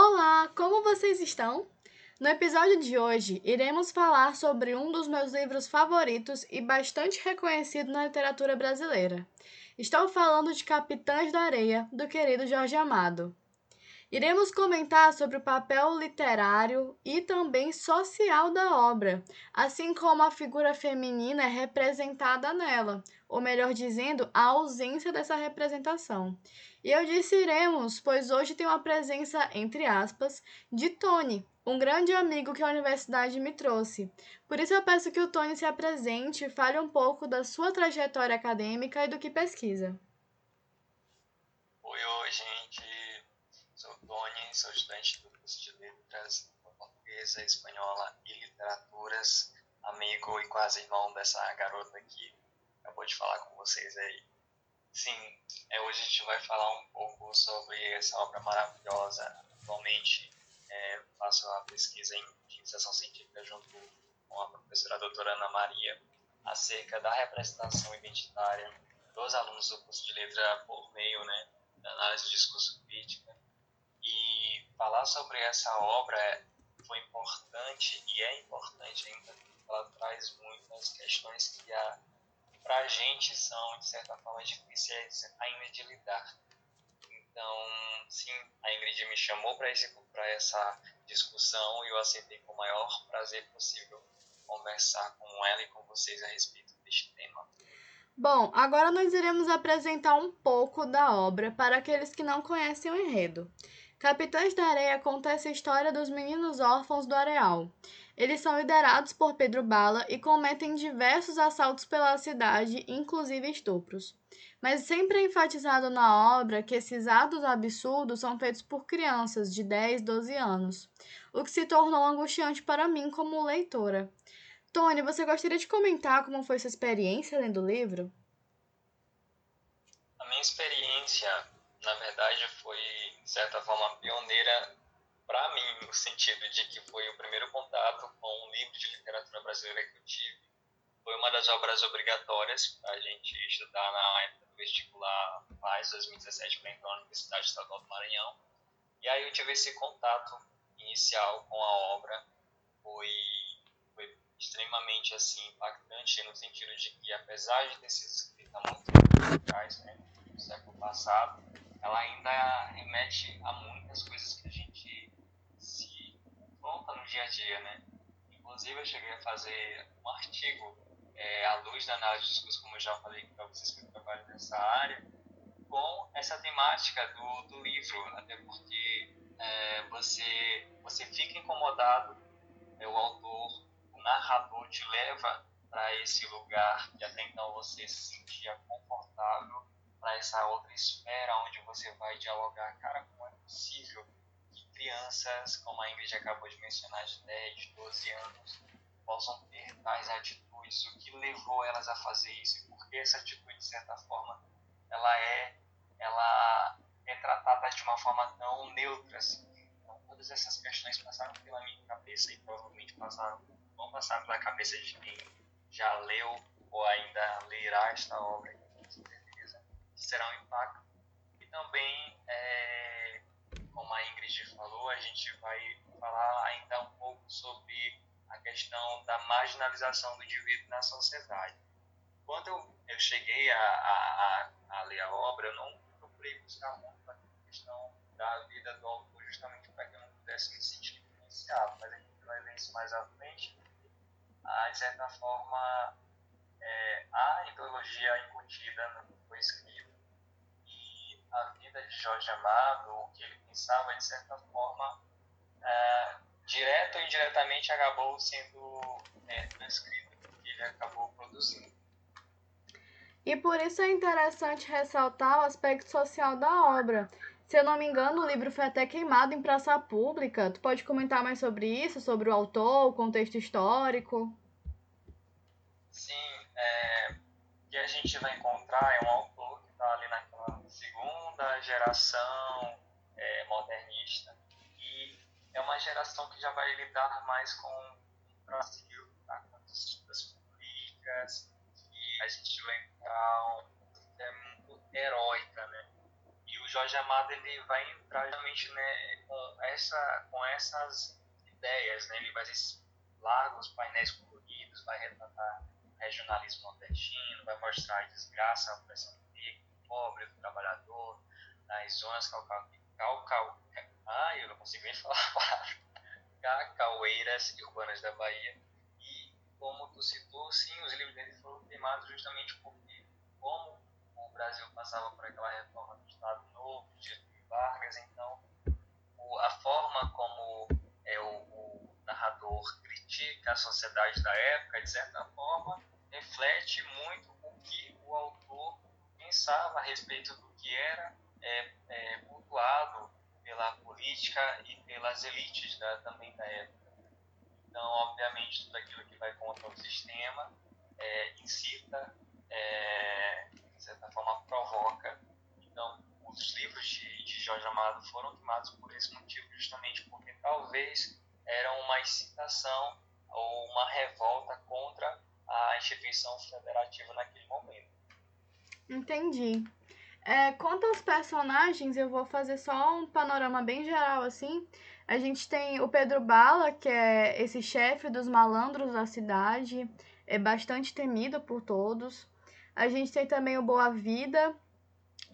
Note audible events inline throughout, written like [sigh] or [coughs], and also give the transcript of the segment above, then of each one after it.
Olá, como vocês estão? No episódio de hoje, iremos falar sobre um dos meus livros favoritos e bastante reconhecido na literatura brasileira. Estou falando de Capitães da Areia, do querido Jorge Amado. Iremos comentar sobre o papel literário e também social da obra, assim como a figura feminina é representada nela, ou melhor dizendo, a ausência dessa representação. E eu disse iremos, pois hoje tem uma presença, entre aspas, de Tony, um grande amigo que a universidade me trouxe. Por isso eu peço que o Tony se apresente e fale um pouco da sua trajetória acadêmica e do que pesquisa. Oi, oi, gente sou estudante do curso de Letras, Portuguesa, Espanhola e Literaturas, amigo e quase irmão dessa garota que acabou de falar com vocês aí. Sim, é, hoje a gente vai falar um pouco sobre essa obra maravilhosa. Atualmente é, faço a pesquisa em iniciação científica junto com a professora doutora Ana Maria acerca da representação identitária dos alunos do curso de letra por meio né, da análise de discurso crítica e falar sobre essa obra foi importante e é importante ainda ela traz muitas questões que para a gente são, de certa forma, difíceis ainda de lidar. Então, sim, a Ingrid me chamou para essa discussão e eu aceitei com o maior prazer possível conversar com ela e com vocês a respeito deste tema. Bom, agora nós iremos apresentar um pouco da obra para aqueles que não conhecem o enredo. Capitães da Areia conta essa história dos meninos órfãos do Areal. Eles são liderados por Pedro Bala e cometem diversos assaltos pela cidade, inclusive estupros. Mas sempre é enfatizado na obra que esses atos absurdos são feitos por crianças de 10, 12 anos, o que se tornou angustiante para mim como leitora. Tony, você gostaria de comentar como foi sua experiência lendo o livro? A minha experiência, na verdade, foi de certa forma, pioneira para mim, no sentido de que foi o primeiro contato com um livro de literatura brasileira que eu tive. Foi uma das obras obrigatórias para a gente estudar na época do vestibular mais 2017 para entrar na Universidade Estadual do Maranhão. E aí eu tive esse contato inicial com a obra. Foi, foi extremamente assim, impactante no sentido de que, apesar de ter sido escrita muito atrás, né, no século passado, ela ainda remete a muitas coisas que a gente se confronta no dia a dia, né? Inclusive, eu cheguei a fazer um artigo é, à luz da análise de discurso, como eu já falei para vocês que eu trabalho nessa área, com essa temática do, do livro, até porque é, você, você fica incomodado, é, o autor, o narrador te leva para esse lugar que até então você se sentia confortável para essa outra esfera onde você vai dialogar, cara, como é possível que crianças, como a Ingrid acabou de mencionar, de 10, 12 anos, possam ter tais atitudes, o que levou elas a fazer isso, e por que essa atitude, de certa forma, ela é, ela é tratada de uma forma tão neutra assim. Então, todas essas questões passaram pela minha cabeça e provavelmente passaram, vão passar pela cabeça de quem já leu ou ainda lerá esta obra será um impacto. E também, é, como a Ingrid falou, a gente vai falar ainda um pouco sobre a questão da marginalização do indivíduo na sociedade. Quando eu, eu cheguei a, a, a, ler a obra, eu não procurei buscar muito a questão da vida do autor, justamente para que eu não pudesse me sentir influenciado, mas a gente vai ver isso mais à frente. Ah, de certa forma, é, a ideologia incutida no que foi escrito a vida de Jorge Amado, o que ele pensava, de certa forma, é, direto ou indiretamente acabou sendo é, transcrito, que ele acabou produzindo. E por isso é interessante ressaltar o aspecto social da obra. Se eu não me engano, o livro foi até queimado em praça pública. Tu pode comentar mais sobre isso, sobre o autor, o contexto histórico? Sim, é, o que a gente vai encontrar é um autor que está ali naquela segunda geração é, modernista e é uma geração que já vai lidar mais com o Brasil, tá? com as disputas políticas e a gente vai entrar é muito heróica, né? E o Jorge Amado ele vai entrar realmente né, com, essa, com essas ideias, né? ele vai esses largos painéis coloridos, vai retratar regionalismo nordestino, vai mostrar a desgraça, a opressão do negro, do pobre, do trabalhador, nas zonas calcal, calcal, ah, eu não consigo nem falar [laughs] cacaueiras urbanas da Bahia. E como tu citou, sim, os livros dele foram queimados justamente porque, como o Brasil passava por aquela reforma do Estado Novo, de Vargas, então o, a forma como é, o, o narrador critica a sociedade da época, de certa forma, reflete muito o que o autor pensava a respeito do que era é, é, pela política e pelas elites da, também da época. Então, obviamente, tudo aquilo que vai contra o sistema é, incita, é, de certa forma, provoca. Então, os livros de, de Jorge Amado foram queimados por esse motivo, justamente porque talvez era uma incitação ou uma revolta contra a instituição federativa naquele momento. Entendi. É, quanto aos personagens, eu vou fazer só um panorama bem geral assim. A gente tem o Pedro Bala, que é esse chefe dos malandros da cidade, é bastante temido por todos. A gente tem também o Boa Vida,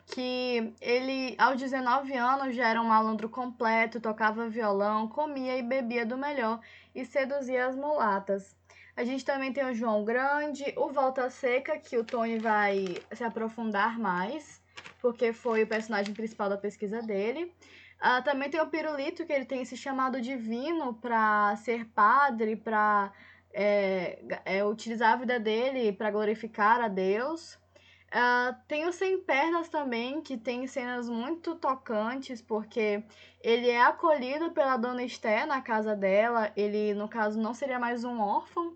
que ele, aos 19 anos, já era um malandro completo, tocava violão, comia e bebia do melhor e seduzia as mulatas. A gente também tem o João Grande, o Volta Seca, que o Tony vai se aprofundar mais, porque foi o personagem principal da pesquisa dele. Uh, também tem o Pirulito, que ele tem esse chamado divino para ser padre, para é, é, utilizar a vida dele para glorificar a Deus. Uh, tem o Sem Pernas também, que tem cenas muito tocantes, porque ele é acolhido pela dona Esté na casa dela. Ele, no caso, não seria mais um órfão.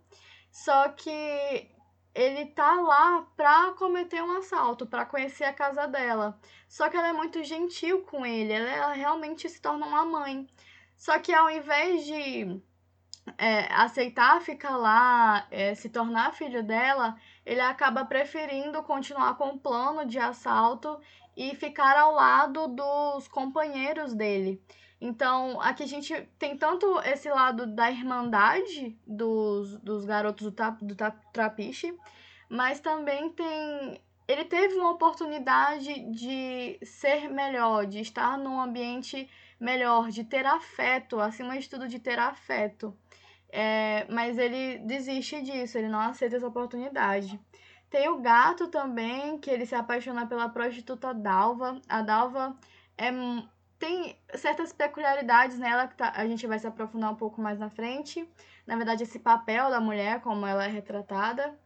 Só que ele tá lá pra cometer um assalto, pra conhecer a casa dela. Só que ela é muito gentil com ele, ela, ela realmente se torna uma mãe. Só que ao invés de é, aceitar ficar lá, é, se tornar filho dela, ele acaba preferindo continuar com o plano de assalto e ficar ao lado dos companheiros dele. Então, aqui a gente tem tanto esse lado da irmandade dos, dos garotos do, tap, do tap, Trapiche, mas também tem. Ele teve uma oportunidade de ser melhor, de estar num ambiente melhor, de ter afeto, acima de tudo, de ter afeto. É, mas ele desiste disso, ele não aceita essa oportunidade. Tem o gato também, que ele se apaixona pela prostituta Dalva. A Dalva é, tem certas peculiaridades nela que tá, a gente vai se aprofundar um pouco mais na frente. Na verdade, esse papel da mulher, como ela é retratada.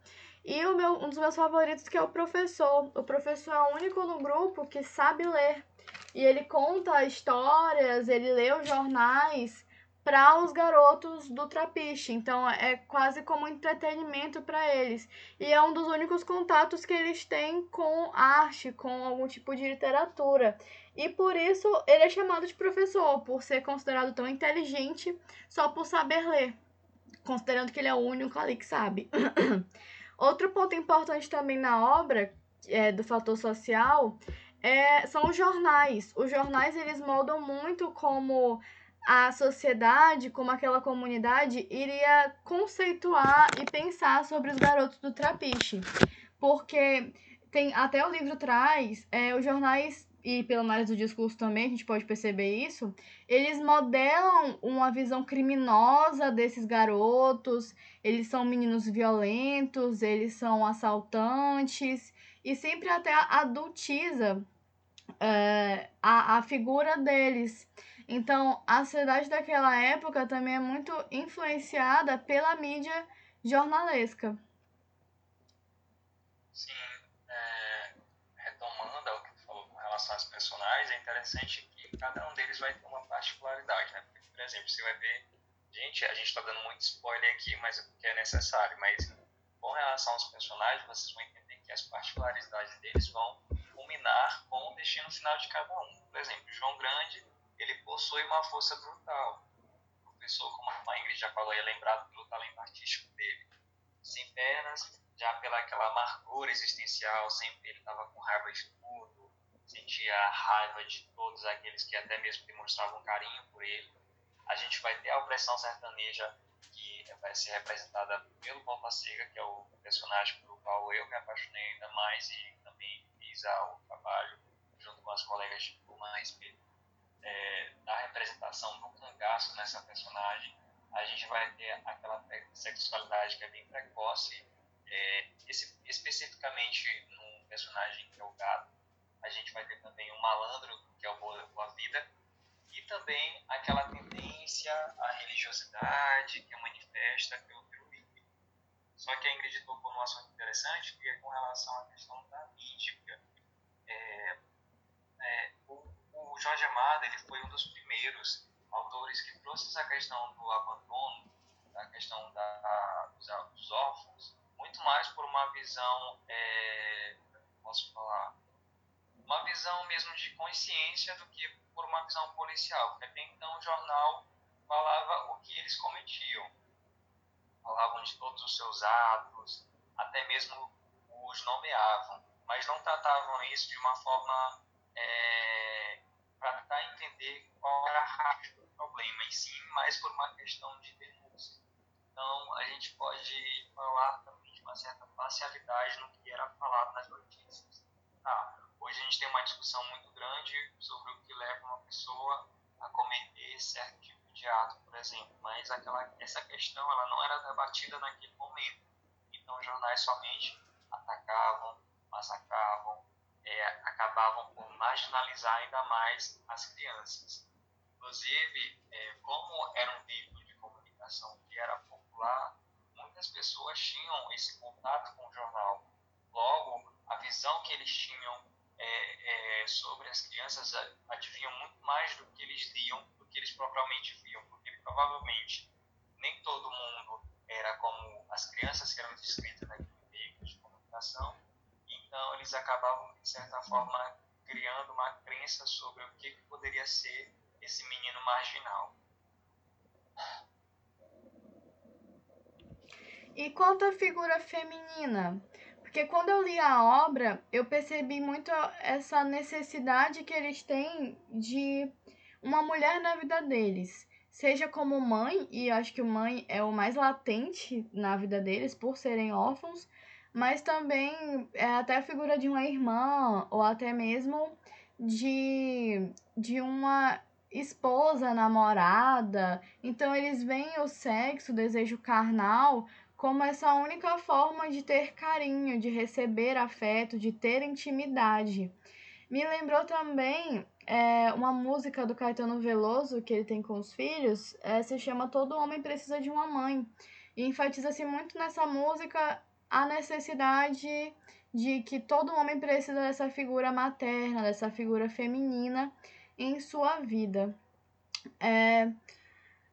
E o meu, um dos meus favoritos que é o professor. O professor é o único no grupo que sabe ler. E ele conta histórias, ele lê os jornais para os garotos do trapiche. Então é quase como entretenimento para eles. E é um dos únicos contatos que eles têm com arte, com algum tipo de literatura. E por isso ele é chamado de professor, por ser considerado tão inteligente só por saber ler, considerando que ele é o único ali que sabe. [coughs] Outro ponto importante também na obra é, do fator social é, são os jornais. Os jornais eles moldam muito como a sociedade, como aquela comunidade, iria conceituar e pensar sobre os garotos do trapiche. Porque tem até o livro traz, é, os jornais, e pela análise do discurso também, a gente pode perceber isso, eles modelam uma visão criminosa desses garotos, eles são meninos violentos, eles são assaltantes, e sempre até adultiza é, a, a figura deles. Então, a sociedade daquela época também é muito influenciada pela mídia jornalesca. Sim, é, retomando ao que tu falou com relação aos personagens, é interessante que cada um deles vai ter uma particularidade, né? Porque, por exemplo, você vai ver, gente, a gente está dando muito spoiler aqui, mas é porque é necessário, mas com relação aos personagens, vocês vão entender que as particularidades deles vão culminar com o destino final de cada um. Por exemplo, João Grande ele possui uma força brutal. O professor, como a Ingrid já falou, é lembrado pelo talento artístico dele. Sem pernas, já pela aquela amargura existencial, sempre ele estava com raiva de tudo, sentia raiva de todos aqueles que até mesmo demonstravam carinho por ele. A gente vai ter a opressão sertaneja que vai ser representada pelo Volta Seca, que é o personagem pelo qual eu me apaixonei ainda mais e também fiz o trabalho junto com as colegas de turma a respeito é, da representação do cangaço nessa personagem. A gente vai ter aquela sexualidade que é bem precoce, é, esse, especificamente num personagem que é o gato. A gente vai ter também o malandro, que é o Boa, Boa Vida, e também aquela tendência à religiosidade que manifesta pelo pirulito. Só que a Ingrid tocou num assunto interessante, que é com relação à questão da mítica. É, é, o, o Jorge Amado ele foi um dos primeiros autores que trouxe essa questão do abandono, a questão da, dos, dos órfãos, muito mais por uma visão, é, posso falar, uma visão mesmo de consciência do que por uma visão policial, porque até então o jornal falava o que eles cometiam, falavam de todos os seus atos, até mesmo os nomeavam, mas não tratavam isso de uma forma é, para tentar entender qual era a raiz do problema, e sim mais por uma questão de denúncia. Então a gente pode falar também de uma certa parcialidade no que era falado nas notícias. Tá? Hoje a gente tem uma discussão muito grande sobre o que leva uma pessoa a cometer certo tipo de ato, por exemplo, mas aquela, essa questão ela não era debatida naquele momento. Então os jornais somente atacavam, massacravam, é, acabavam por marginalizar ainda mais as crianças. Inclusive, é, como era um veículo de comunicação que era popular, muitas pessoas tinham esse contato com o jornal. Logo, a visão que eles tinham é, é, sobre as crianças adivinham muito mais do que eles liam, do que eles propriamente viam, porque provavelmente nem todo mundo era como as crianças que eram descritas naquele veículo de comunicação, então eles acabavam, de certa forma, criando uma crença sobre o que, que poderia ser esse menino marginal. E quanto à figura feminina, porque quando eu li a obra, eu percebi muito essa necessidade que eles têm de uma mulher na vida deles. Seja como mãe, e acho que mãe é o mais latente na vida deles por serem órfãos, mas também é até a figura de uma irmã, ou até mesmo de, de uma esposa, namorada. Então eles veem o sexo, o desejo carnal, como essa única forma de ter carinho, de receber afeto, de ter intimidade. Me lembrou também é, uma música do Caetano Veloso que ele tem com os filhos, é, se chama Todo Homem Precisa de uma Mãe. E enfatiza-se muito nessa música a necessidade de que todo homem precisa dessa figura materna, dessa figura feminina em sua vida. É,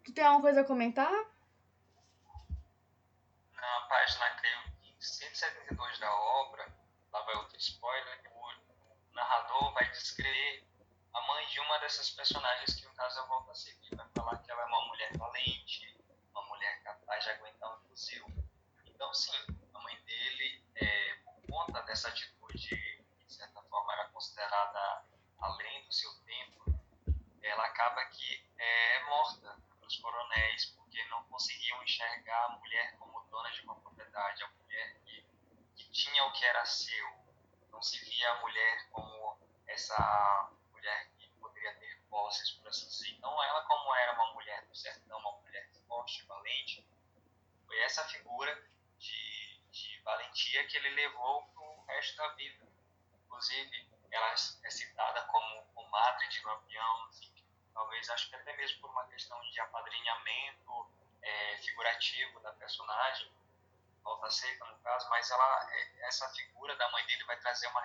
tu tem alguma coisa a comentar? Na página, creio que 172 da obra, lá vai outro spoiler, o narrador vai descrever a mãe de uma dessas personagens que no caso eu volto a seguir, vai falar que ela é uma mulher valente, uma mulher capaz de aguentar um fuzil. Então sim, a mãe dele, é, por conta dessa atitude que de certa forma era considerada além do seu tempo, ela acaba que é morta pelos coronéis, porque não conseguiam enxergar a mulher como dona de uma propriedade, a mulher que, que tinha o que era seu. Não se via a mulher como essa mulher que poderia ter posses, por assim dizer. Então, ela, como era uma mulher do sertão, uma mulher forte, valente, foi essa figura de, de valentia que ele levou para o resto da vida. Inclusive, ela é citada como comadre de Lampião, assim, talvez acho que até mesmo por uma questão de apadrinhamento é, figurativo da personagem, Volta Seca no caso, mas ela, é, essa figura da mãe dele vai trazer uma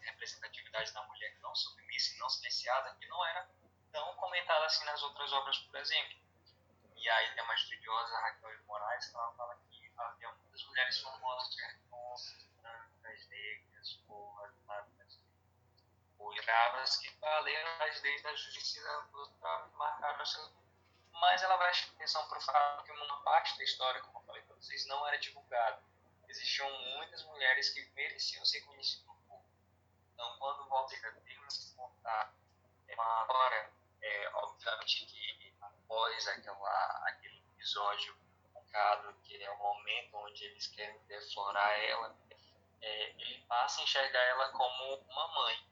representatividade da mulher não submissa e não silenciada, que não era tão comentada assim nas outras obras, por exemplo. E aí tem uma estudiosa, Raquel Moraes, que ela fala que havia muitas mulheres famosas, brancas, negras, porras, gravas, que valeram as leis da justiça para marcar os seus mas ela vai chamar atenção para o fato que uma parte da história, como eu falei para vocês, não era divulgada. Existiam muitas mulheres que mereciam ser conhecidas no público. Então, quando Walter tem se contar é uma hora, é, obviamente que após aquela, aquele episódio focado, que é o momento onde eles querem deflorar ela, é, ele passa a enxergar ela como uma mãe.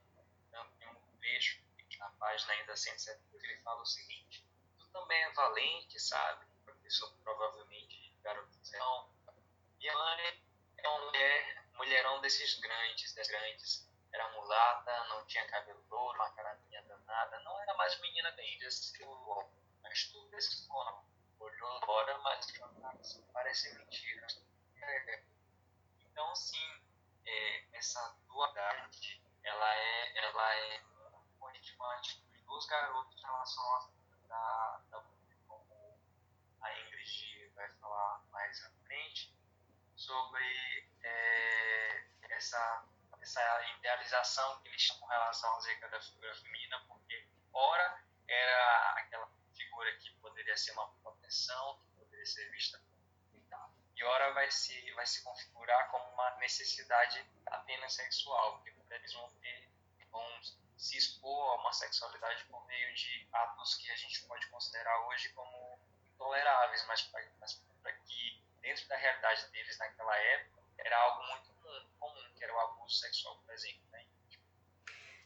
Um trecho na página ainda 170 que ele fala o seguinte: Tu também é valente, sabe? Professor, provavelmente, garotão. Minha mãe é uma mulher, mulherão desses grandes, das grandes. Era mulata, não tinha cabelo louro, uma caradinha danada, não era mais menina bem, mas tudo desse forma. Olhou agora, mas parece mentira. É. Então, sim, é, essa dualidade, ela é, ela é motivante dos garotos em relação à da, da como a Ingrid vai falar mais à frente, sobre é, essa, essa idealização que eles têm com relação acerca da figura feminina, porque, ora, era aquela figura que poderia ser uma proteção, que poderia ser vista e ora vai se, vai se configurar como uma necessidade apenas sexual, porque eles vão, ter, vão se expor a uma sexualidade por meio de atos que a gente pode considerar hoje como intoleráveis, mas para que dentro da realidade deles naquela época era algo muito comum, que era o abuso sexual, por exemplo. Né?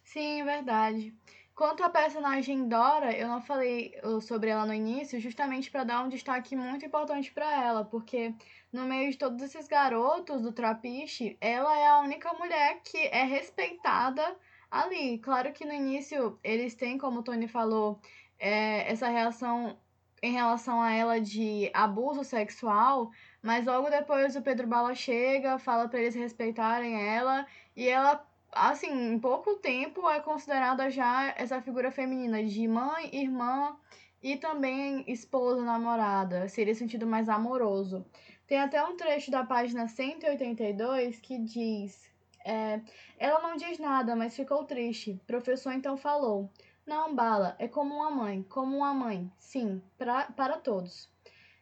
Sim, verdade. Quanto à personagem Dora, eu não falei sobre ela no início, justamente para dar um destaque muito importante para ela, porque no meio de todos esses garotos do Trapiche, ela é a única mulher que é respeitada ali. Claro que no início eles têm, como o Tony falou, é, essa reação em relação a ela de abuso sexual, mas logo depois o Pedro Bala chega, fala para eles respeitarem ela e ela assim, em pouco tempo é considerada já essa figura feminina de mãe, irmã e também esposa, namorada, seria sentido mais amoroso. Tem até um trecho da página 182 que diz: é, Ela não diz nada, mas ficou triste. O professor então falou: Não, Bala, é como uma mãe, como uma mãe, sim, pra, para todos.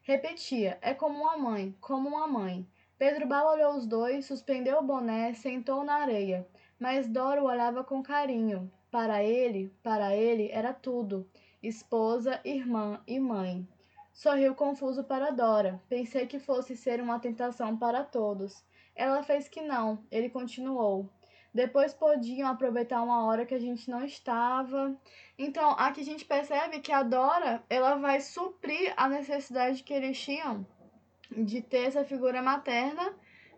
Repetia: É como uma mãe, como uma mãe. Pedro Bala olhou os dois, suspendeu o boné, sentou na areia. Mas Dora o olhava com carinho. Para ele, para ele era tudo: esposa, irmã e mãe. Sorriu confuso para Dora. Pensei que fosse ser uma tentação para todos. Ela fez que não. Ele continuou. Depois podiam aproveitar uma hora que a gente não estava. Então, aqui a gente percebe que a Dora, ela vai suprir a necessidade que eles tinham de ter essa figura materna,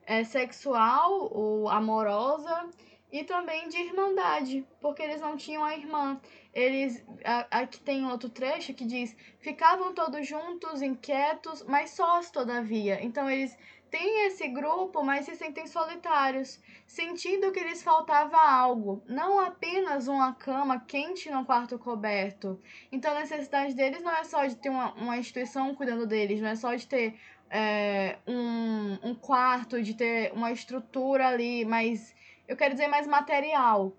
é, sexual ou amorosa e também de irmandade, porque eles não tinham a irmã. Eles aqui tem outro trecho que diz: "Ficavam todos juntos, inquietos, mas sós todavia". Então eles têm esse grupo, mas se sentem solitários, sentindo que lhes faltava algo, não apenas uma cama quente no quarto coberto. Então a necessidade deles não é só de ter uma, uma instituição cuidando deles, não é só de ter é, um, um quarto, de ter uma estrutura ali, mas eu quero dizer mais material.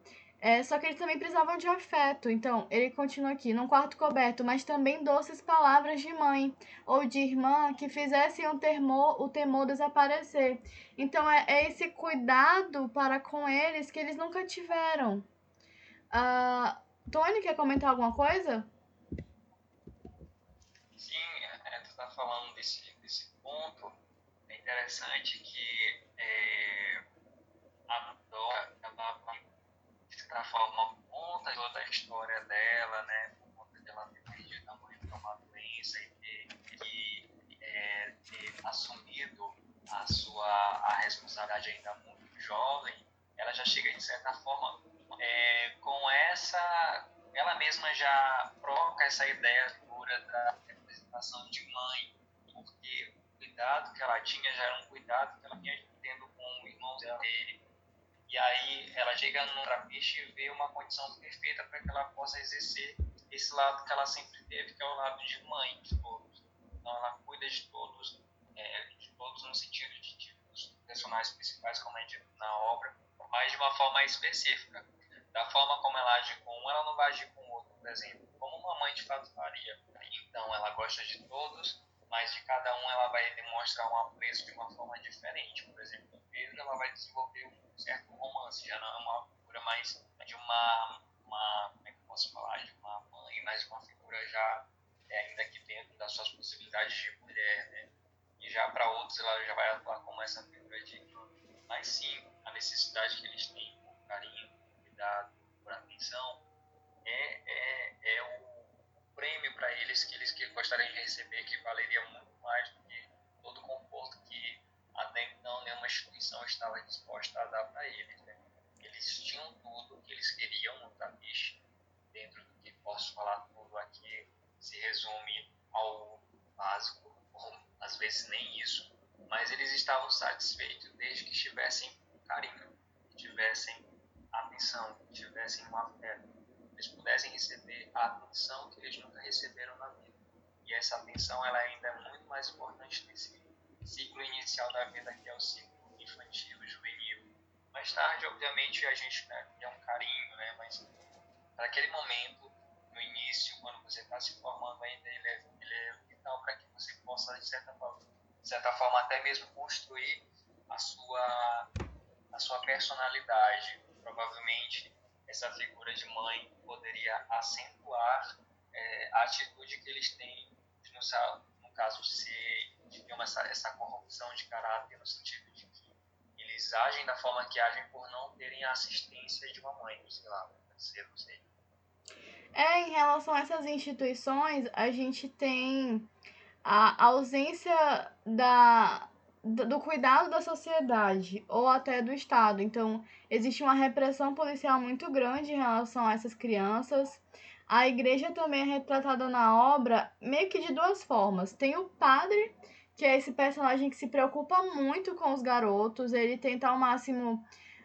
É, só que eles também precisavam de afeto. Então, ele continua aqui, num quarto coberto, mas também doces palavras de mãe ou de irmã que fizessem o temor, o temor desaparecer. Então, é, é esse cuidado para com eles que eles nunca tiveram. Uh, Tony, quer comentar alguma coisa? Sim, é, tu está falando desse, desse ponto. É interessante que é, a de certa forma, conta toda a história dela, né? Por conta de ela ter perdido a mãe por uma doença e ter, que, é, ter assumido a sua a responsabilidade ainda muito jovem, ela já chega, de certa forma, é, com essa. Ela mesma já provoca essa ideia pura da representação de mãe, porque o cuidado que ela tinha já era um cuidado que ela vinha tendo com o irmão dele, e aí ela chega no trapiche e vê uma condição perfeita para que ela possa exercer esse lado que ela sempre teve, que é o lado de mãe de todos. Então ela cuida de todos, é, de todos no sentido de, de dos personagens principais, como é dito na obra, mas de uma forma específica. Da forma como ela age com um, ela não vai agir com o outro, por exemplo. Como uma mãe de fato faria. Então ela gosta de todos, mas de cada um ela vai demonstrar um apreço de uma forma diferente. Por exemplo, no Pedro ela vai desenvolver um certo romance, já não é uma figura mais de uma, uma como é que eu posso falar, de uma mãe, mais uma figura já é, ainda aqui dentro das suas possibilidades de mulher, né? E já para outros ela já vai atuar como essa figura de mas sim a necessidade que eles têm por carinho, por cuidado, por atenção, é, é, é o prêmio para eles que eles que gostariam de receber, que valeria muito mais do que todo o conforto que até então nenhuma instituição estava disposta a dar para eles. Né? Eles tinham tudo que eles queriam no Tabiche, dentro do que posso falar tudo aqui, se resume ao básico, ou às vezes nem isso, mas eles estavam satisfeitos desde que tivessem carinho, tivessem atenção, tivessem um afeto, eles pudessem receber a atenção que eles nunca receberam na vida. E essa atenção ela ainda é muito mais importante nesse ciclo inicial da vida, que é o ciclo infantil, juvenil. Mais tarde, obviamente, a gente né, é um carinho, né? mas para aquele momento, no início, quando você está se formando ainda, ele é, ele é para que você possa, de certa forma, de certa forma, até mesmo construir a sua, a sua personalidade. Provavelmente, essa figura de mãe poderia acentuar é, a atitude que eles têm, no, no caso, se tiver essa, essa corrupção de caráter, no sentido de que eles agem da forma que agem por não terem a assistência de uma mãe, sei lá, ser, não sei. É, em relação a essas instituições, a gente tem a ausência da, do cuidado da sociedade ou até do Estado. Então, existe uma repressão policial muito grande em relação a essas crianças. A igreja também é retratada na obra meio que de duas formas. Tem o padre, que é esse personagem que se preocupa muito com os garotos, ele tenta ao máximo,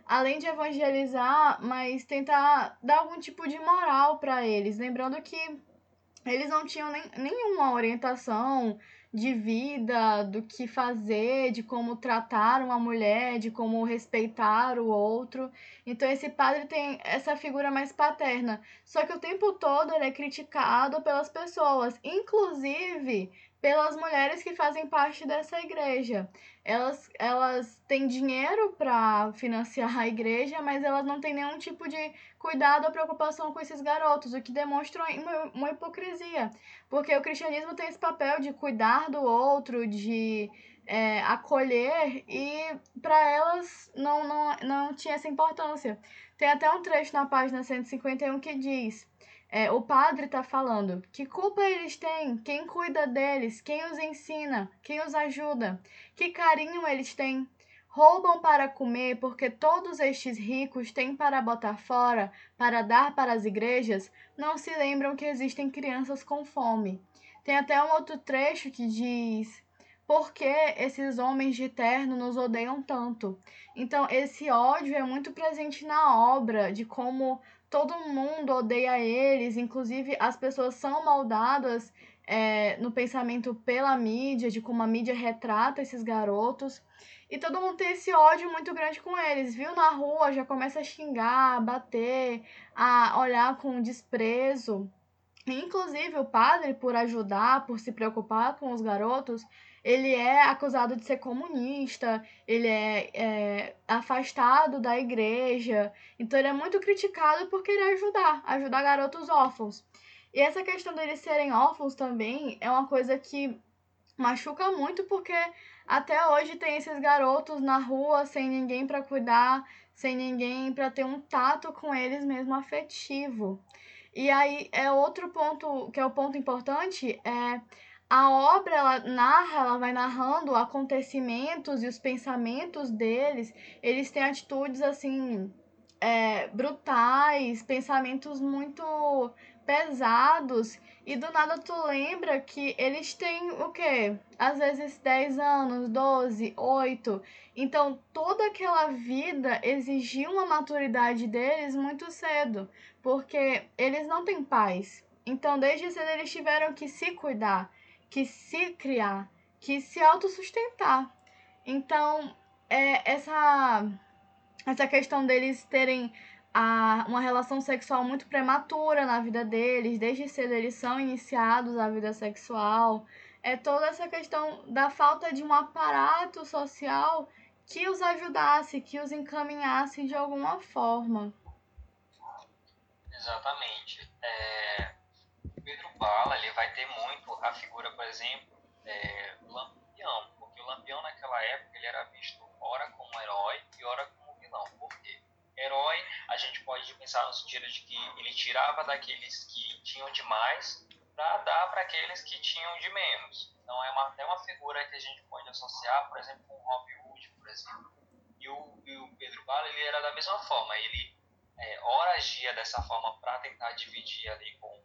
além de evangelizar, mas tentar dar algum tipo de moral para eles. Lembrando que eles não tinham nem, nenhuma orientação de vida, do que fazer, de como tratar uma mulher, de como respeitar o outro. Então esse padre tem essa figura mais paterna. Só que o tempo todo ele é criticado pelas pessoas, inclusive pelas mulheres que fazem parte dessa igreja. Elas, elas têm dinheiro para financiar a igreja, mas elas não têm nenhum tipo de cuidado ou preocupação com esses garotos, o que demonstra uma, uma hipocrisia. Porque o cristianismo tem esse papel de cuidar do outro, de é, acolher, e para elas não, não, não tinha essa importância. Tem até um trecho na página 151 que diz. É, o padre está falando. Que culpa eles têm? Quem cuida deles? Quem os ensina? Quem os ajuda? Que carinho eles têm? Roubam para comer porque todos estes ricos têm para botar fora, para dar para as igrejas, não se lembram que existem crianças com fome. Tem até um outro trecho que diz: Por que esses homens de terno nos odeiam tanto? Então, esse ódio é muito presente na obra, de como todo mundo odeia eles, inclusive as pessoas são moldadas é, no pensamento pela mídia, de como a mídia retrata esses garotos. E todo mundo tem esse ódio muito grande com eles. Viu na rua, já começa a xingar, a bater, a olhar com desprezo. Inclusive, o padre, por ajudar, por se preocupar com os garotos, ele é acusado de ser comunista, ele é, é, afastado da igreja, então ele é muito criticado por querer ajudar, ajudar garotos órfãos. E essa questão deles serem órfãos também é uma coisa que machuca muito porque até hoje tem esses garotos na rua sem ninguém para cuidar, sem ninguém para ter um tato com eles mesmo afetivo. E aí é outro ponto que é o ponto importante é a obra ela narra, ela vai narrando acontecimentos e os pensamentos deles. Eles têm atitudes assim é, brutais, pensamentos muito pesados e do nada tu lembra que eles têm o quê? Às vezes 10 anos, 12, 8. Então toda aquela vida exigiu uma maturidade deles muito cedo, porque eles não têm pais. Então desde cedo eles tiveram que se cuidar que se criar, que se autossustentar. Então, é, essa, essa questão deles terem a, uma relação sexual muito prematura na vida deles, desde cedo eles são iniciados à vida sexual, é toda essa questão da falta de um aparato social que os ajudasse, que os encaminhasse de alguma forma. Exatamente. É, Bala ele vai ter muito a figura, por exemplo, é, Lampião, porque o Lampião naquela época ele era visto ora como herói e ora como vilão. Por quê? Herói, a gente pode pensar no sentido de que ele tirava daqueles que tinham demais para dar para aqueles que tinham de menos. Então é uma, é uma figura que a gente pode associar, por exemplo, com Robin Hood, por exemplo. E o, e o Pedro Bala ele era da mesma forma. Ele é, ora agia dessa forma para tentar dividir ali com,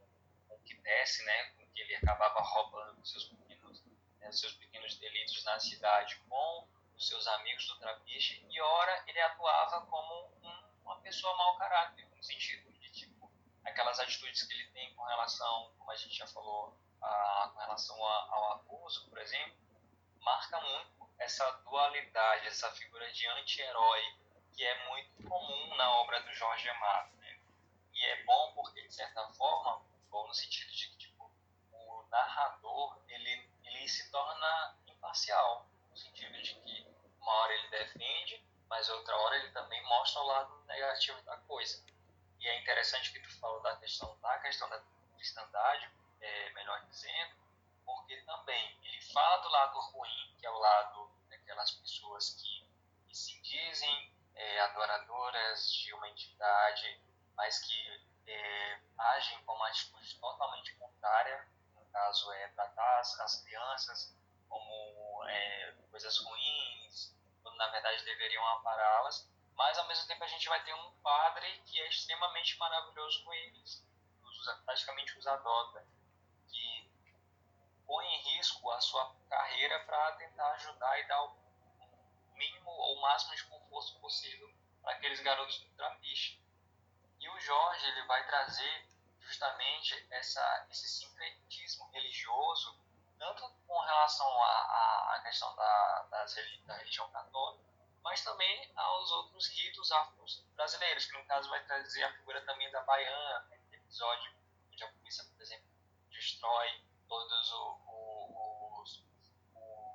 desce, né, com que ele acabava roubando os seus pequenos, né, seus pequenos delitos na cidade com os seus amigos do trapiche, e ora ele atuava como um, uma pessoa mau caráter, no sentido de tipo aquelas atitudes que ele tem com relação, como a gente já falou, a, com relação a, ao abuso, por exemplo, marca muito essa dualidade, essa figura de anti-herói que é muito comum na obra do Jorge Amado. Né? E é bom porque, de certa forma, bom no sentido de que tipo, o narrador ele, ele se torna imparcial, no sentido de que uma hora ele defende, mas outra hora ele também mostra o lado negativo da coisa. E é interessante que tu falou da questão da questão da cristandade, é, melhor dizendo, porque também ele fala do lado ruim, que é o lado daquelas pessoas que, que se dizem é, adoradoras de uma entidade, mas que é, agem com uma atitude totalmente contrária, no caso é tratar as, as crianças como é, coisas ruins, quando na verdade deveriam ampará-las, mas ao mesmo tempo a gente vai ter um padre que é extremamente maravilhoso com eles, os, praticamente os adota, que põe em risco a sua carreira para tentar ajudar e dar o mínimo ou máximo de conforto possível para aqueles garotos do trapiche. E o Jorge ele vai trazer justamente essa, esse sincretismo religioso, tanto com relação à, questão da, das, da religião católica, mas também aos outros ritos afro-brasileiros, que no caso vai trazer a figura também da baiana, né, episódio onde a polícia, por exemplo, destrói todos os,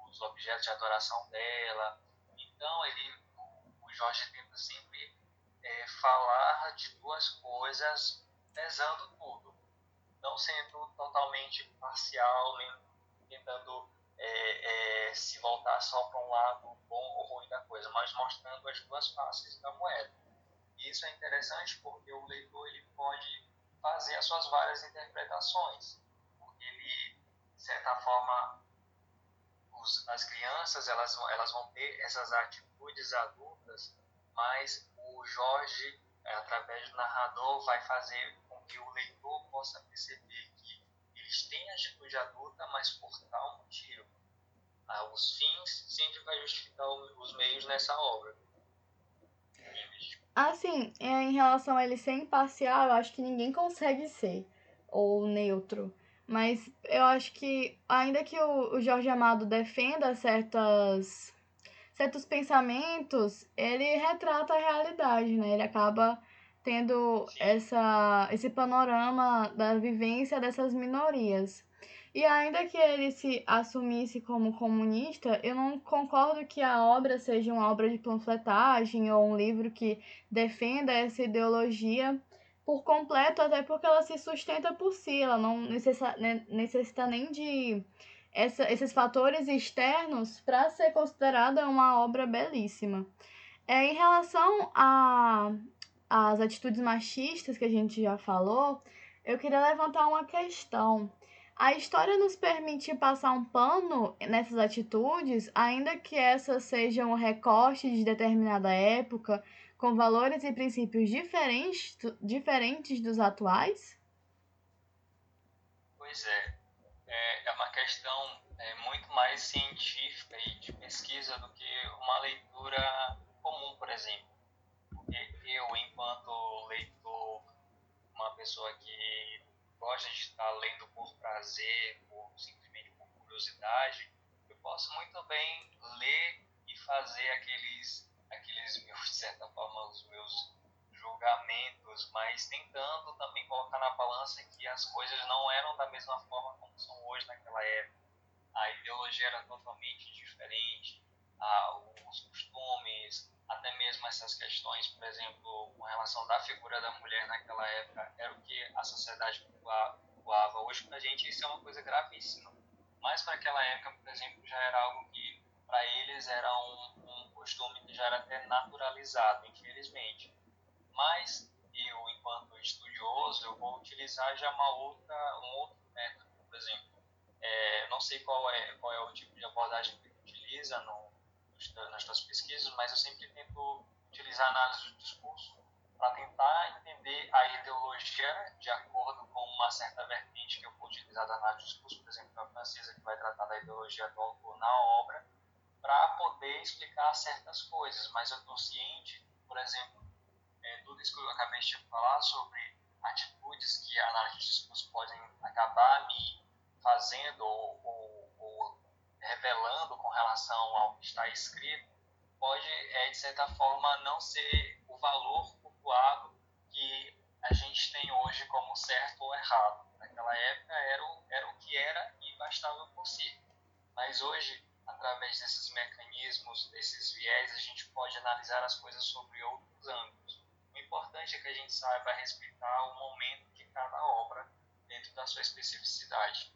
os objetos de adoração dela, então, ele, o Jorge tenta sempre é, falar de duas coisas, pesando tudo, não sendo totalmente parcial, nem tentando é, é, se voltar só para um lado bom ou ruim da coisa, mas mostrando as duas faces da moeda. Isso é interessante porque o leitor ele pode fazer as suas várias interpretações, porque ele, de certa forma, os, as crianças elas, elas vão ter essas atitudes adultas, mas o Jorge, é, através do narrador, vai fazer com que o leitor possa perceber que eles têm atitude adulta, mas por tal motivo. Ah, os fins sempre vai justificar os meios nessa obra. Assim, em relação a ele ser imparcial, eu acho que ninguém consegue ser, ou neutro. Mas eu acho que, ainda que o, o Jorge Amado defenda certas, certos pensamentos, ele retrata a realidade, né? Ele acaba tendo essa, esse panorama da vivência dessas minorias. E ainda que ele se assumisse como comunista, eu não concordo que a obra seja uma obra de panfletagem ou um livro que defenda essa ideologia por completo, até porque ela se sustenta por si, ela não necessita, necessita nem de essa, esses fatores externos para ser considerada uma obra belíssima. É, em relação às atitudes machistas que a gente já falou, eu queria levantar uma questão. A história nos permite passar um pano nessas atitudes, ainda que essas sejam um recorte de determinada época, com valores e princípios diferentes, diferentes dos atuais? Pois é. É, é uma questão é, muito mais científica e de pesquisa do que uma leitura comum, por exemplo. Porque eu, enquanto leitor, uma pessoa que gosta de estar lendo por prazer, por simplesmente por curiosidade, eu posso muito bem ler e fazer aqueles aqueles meus, de certa forma, os meus julgamentos, mas tentando também colocar na balança que as coisas não eram da mesma forma como são hoje naquela época. A ideologia era totalmente diferente. os costumes, até mesmo essas questões, por exemplo, com relação da figura da mulher naquela época, era o que a sociedade cultuava. Hoje, para a gente, isso é uma coisa gravíssima. Mas para aquela época, por exemplo, já era algo que para eles era um, um costume que já era até naturalizado, infelizmente. Mas eu, enquanto estudioso, eu vou utilizar já uma outra, um outro método, por exemplo. É, não sei qual é, qual é o tipo de abordagem que você utiliza no, nas suas pesquisas, mas eu sempre tento utilizar análise do discurso para tentar entender a ideologia de acordo com uma certa vertente que eu vou utilizar da análise do discurso, por exemplo, a francesa que vai tratar da ideologia do autor na obra, para poder explicar certas coisas, mas eu estou ciente, por exemplo, é, tudo isso que eu acabei de falar sobre atitudes que a de discurso podem acabar me fazendo ou, ou, ou, revelando com relação ao que está escrito, pode, é, de certa forma, não ser o valor cultuado que a gente tem hoje como certo ou errado. Naquela época era o, era o que era e bastava por si. Mas hoje através desses mecanismos, desses viés, a gente pode analisar as coisas sobre outros ângulos. Importante é que a gente saiba respeitar o momento de cada obra dentro da sua especificidade.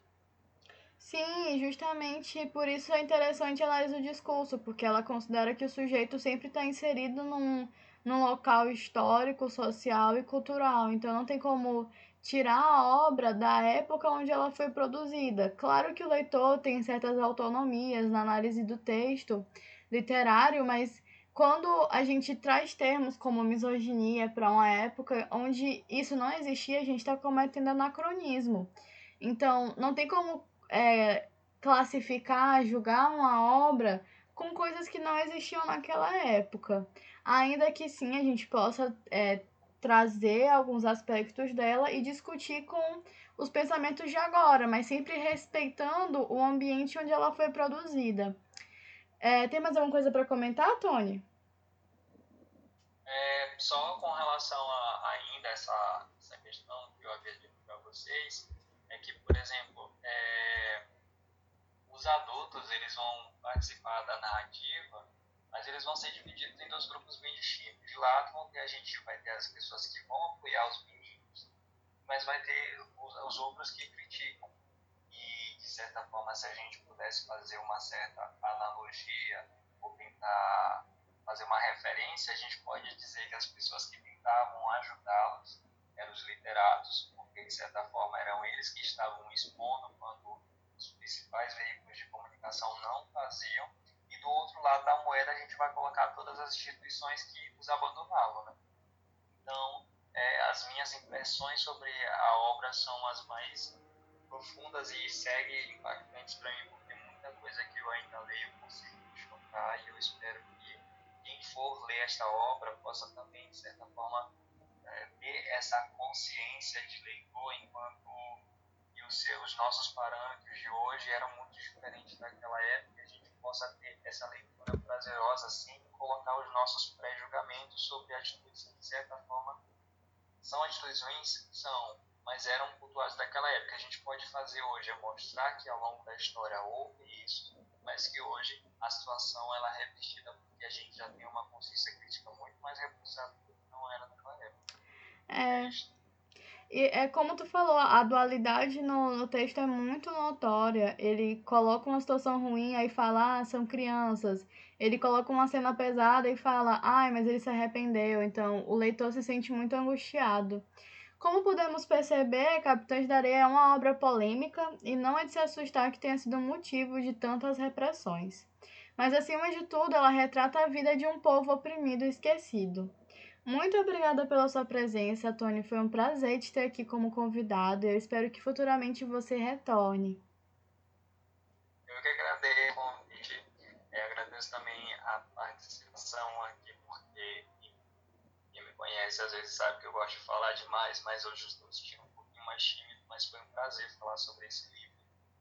Sim, justamente por isso é interessante a análise do discurso, porque ela considera que o sujeito sempre está inserido num, num local histórico, social e cultural. Então não tem como tirar a obra da época onde ela foi produzida. Claro que o leitor tem certas autonomias na análise do texto literário, mas quando a gente traz termos como misoginia para uma época onde isso não existia, a gente está cometendo anacronismo. Então, não tem como é, classificar, julgar uma obra com coisas que não existiam naquela época. Ainda que sim, a gente possa é, trazer alguns aspectos dela e discutir com os pensamentos de agora, mas sempre respeitando o ambiente onde ela foi produzida. É, tem mais alguma coisa para comentar, Tony? É, só com relação a ainda essa, essa questão que eu havia dito para vocês, é que, por exemplo, é, os adultos eles vão participar da narrativa mas eles vão ser divididos em dois grupos bem distintos. De lado a gente vai ter as pessoas que vão apoiar os meninos, mas vai ter os, os outros que criticam. E de certa forma, se a gente pudesse fazer uma certa analogia ou tentar fazer uma referência, a gente pode dizer que as pessoas que tentavam ajudá-los eram os literatos, porque de certa forma eram eles que estavam expondo quando os principais veículos de comunicação não faziam do outro lado da moeda a gente vai colocar todas as instituições que os abandonavam. Né? Então, é, as minhas impressões sobre a obra são as mais profundas e segue impactantes para mim, porque muita coisa que eu ainda leio consigo chocar e eu espero que quem for ler esta obra possa também, de certa forma, é, ter essa consciência de leitor enquanto e os, seus, nossos parâmetros de hoje eram muito diferentes daquela época possa ter essa leitura prazerosa sem colocar os nossos pré-julgamentos sobre atitudes que, de certa forma, são atitudes ruins? São, mas eram cultuais daquela época. A gente pode fazer hoje é mostrar que ao longo da história houve isso, mas que hoje a situação ela é revestida porque a gente já tem uma consciência crítica muito mais reforçada do que não era naquela época. É. é e é como tu falou, a dualidade no, no texto é muito notória. Ele coloca uma situação ruim aí fala, ah, são crianças. Ele coloca uma cena pesada e fala, ai, mas ele se arrependeu. Então o leitor se sente muito angustiado. Como podemos perceber, Capitães da Areia é uma obra polêmica e não é de se assustar que tenha sido motivo de tantas repressões. Mas acima de tudo, ela retrata a vida de um povo oprimido e esquecido. Muito obrigada pela sua presença, Tony. Foi um prazer te ter aqui como convidado e eu espero que futuramente você retorne. Eu que agradeço o convite. Eu agradeço também a participação aqui, porque conhece às vezes sabe que eu gosto de falar demais, mas hoje estou sentindo um pouquinho mais tímido, mas foi um prazer falar sobre esse livro.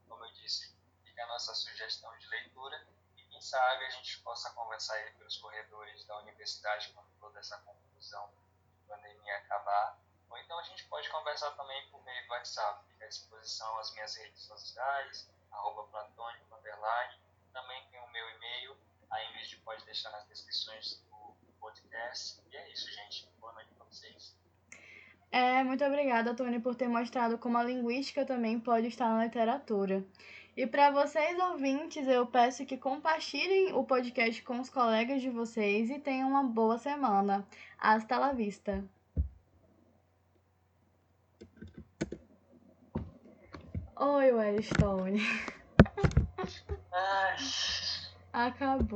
Como eu disse, fica a nossa sugestão de leitura e quem sabe a gente possa conversar aí pelos corredores da universidade quando toda essa confusão de pandemia acabar. Ou então a gente pode conversar também por meio do WhatsApp. Fica à disposição as minhas redes sociais, arroba platônico, underline. Também tem o meu e-mail, a Ingrid pode deixar nas descrições podcast. E é isso, gente. Boa noite para vocês. É, muito obrigada, Tony, por ter mostrado como a linguística também pode estar na literatura. E para vocês ouvintes, eu peço que compartilhem o podcast com os colegas de vocês e tenham uma boa semana. Hasta la vista! Oi, Wellstone. [laughs] Acabou.